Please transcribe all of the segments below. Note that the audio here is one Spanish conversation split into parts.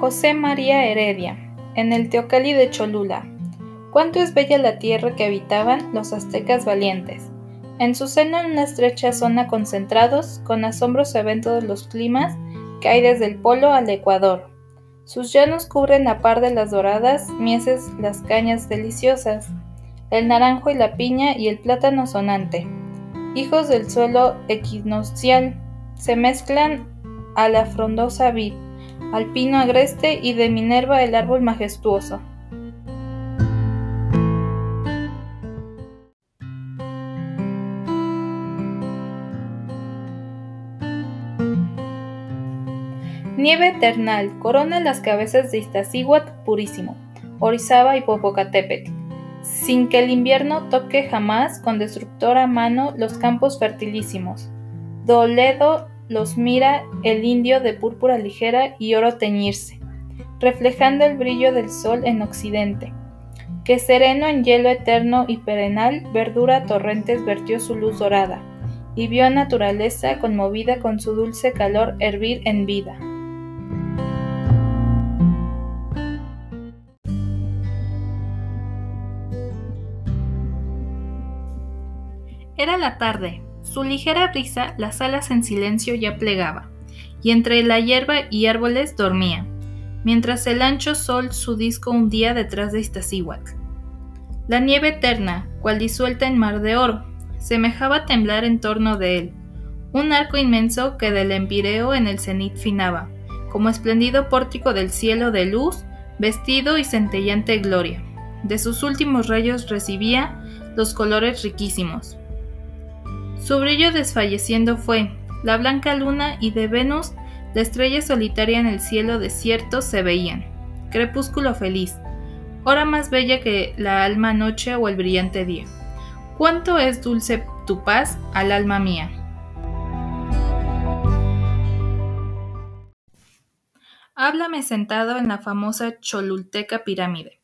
José María Heredia, en el Teocalli de Cholula. Cuánto es bella la tierra que habitaban los aztecas valientes. En su seno en una estrecha zona concentrados, con asombro se ven todos los climas que hay desde el polo al ecuador. Sus llanos cubren a par de las doradas mieses las cañas deliciosas, el naranjo y la piña y el plátano sonante. Hijos del suelo equinoccial, se mezclan a la frondosa vid, al pino agreste y de Minerva el árbol majestuoso. Nieve eternal corona las cabezas de Iztaccíhuatl purísimo, Orizaba y Popocatépetl, sin que el invierno toque jamás con destructora mano los campos fertilísimos. Doledo los mira el indio de púrpura ligera y oro teñirse, reflejando el brillo del sol en occidente, que sereno en hielo eterno y perenal verdura torrentes vertió su luz dorada, y vio a naturaleza conmovida con su dulce calor hervir en vida. Era la tarde, su ligera brisa las alas en silencio ya plegaba, y entre la hierba y árboles dormía, mientras el ancho sol su disco hundía detrás de Iztaccíhuatl. La nieve eterna, cual disuelta en mar de oro, semejaba temblar en torno de él, un arco inmenso que del empireo en el cenit finaba, como espléndido pórtico del cielo de luz, vestido y centellante gloria. De sus últimos rayos recibía los colores riquísimos, su brillo desfalleciendo fue, la blanca luna y de Venus la estrella solitaria en el cielo desierto se veían. Crepúsculo feliz, hora más bella que la alma noche o el brillante día. Cuánto es dulce tu paz al alma mía. Háblame sentado en la famosa Cholulteca pirámide.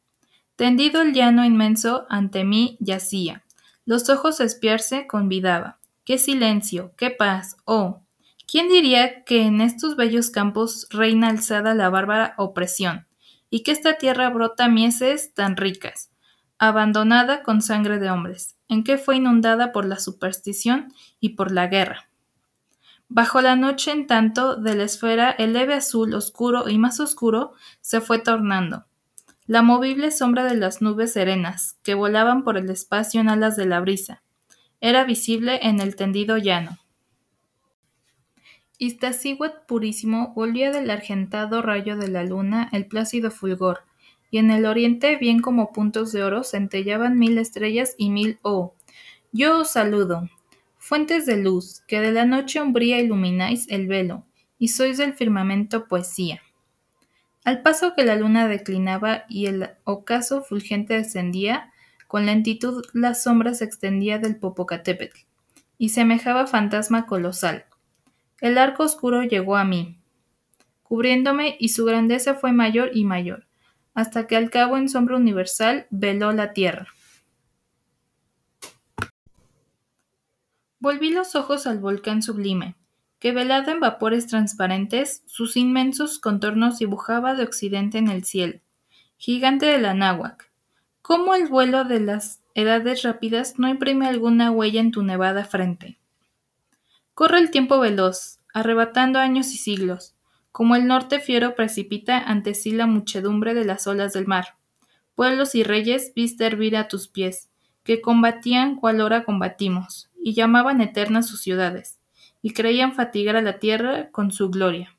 Tendido el llano inmenso ante mí yacía, los ojos espiarse convidaba Qué silencio, qué paz, oh. ¿Quién diría que en estos bellos campos reina alzada la bárbara opresión, y que esta tierra brota mieses tan ricas, abandonada con sangre de hombres, en que fue inundada por la superstición y por la guerra? Bajo la noche, en tanto, de la esfera el leve azul oscuro y más oscuro se fue tornando. La movible sombra de las nubes serenas, que volaban por el espacio en alas de la brisa, era visible en el tendido llano. Iztaccíhuatl purísimo volvía del argentado rayo de la luna el plácido fulgor, y en el oriente, bien como puntos de oro, centellaban mil estrellas y mil oh. Yo os saludo, fuentes de luz, que de la noche umbría ilumináis el velo, y sois del firmamento poesía. Al paso que la luna declinaba y el ocaso fulgente descendía, con lentitud la sombra se extendía del Popocatépetl, y semejaba fantasma colosal. El arco oscuro llegó a mí, cubriéndome, y su grandeza fue mayor y mayor, hasta que al cabo en sombra universal veló la tierra. Volví los ojos al volcán sublime, que velado en vapores transparentes, sus inmensos contornos dibujaba de occidente en el cielo, gigante de la náhuac, ¿Cómo el vuelo de las edades rápidas no imprime alguna huella en tu nevada frente? Corre el tiempo veloz, arrebatando años y siglos, como el norte fiero precipita ante sí la muchedumbre de las olas del mar. Pueblos y reyes viste hervir a tus pies, que combatían cual hora combatimos, y llamaban eternas sus ciudades, y creían fatigar a la tierra con su gloria.